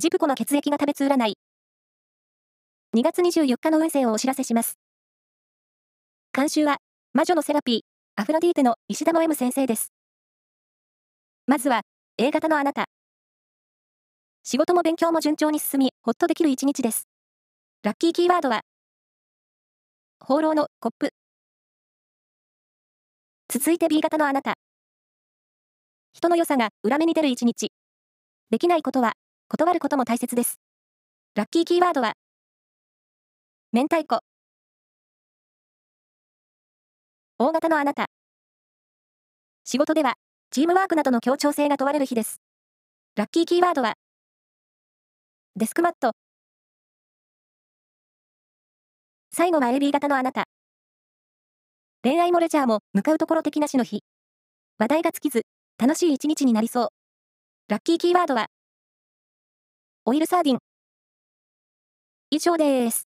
ジプコの血液が食べつ占い。2月24日の運勢をお知らせします。監修は、魔女のセラピー、アフロディーテの石田の M 先生です。まずは、A 型のあなた。仕事も勉強も順調に進み、ほっとできる一日です。ラッキーキーワードは、放浪のコップ。続いて B 型のあなた。人の良さが裏目に出る一日。できないことは断ることも大切です。ラッキーキーワードは、明太子。大型のあなた。仕事では、チームワークなどの協調性が問われる日です。ラッキーキーワードは、デスクマット。最後は AB 型のあなた。恋愛もレジャーも向かうところ的なしの日。話題が尽きず、楽しい一日になりそう。ラッキーキーワードは、オイルサーディン。以上です。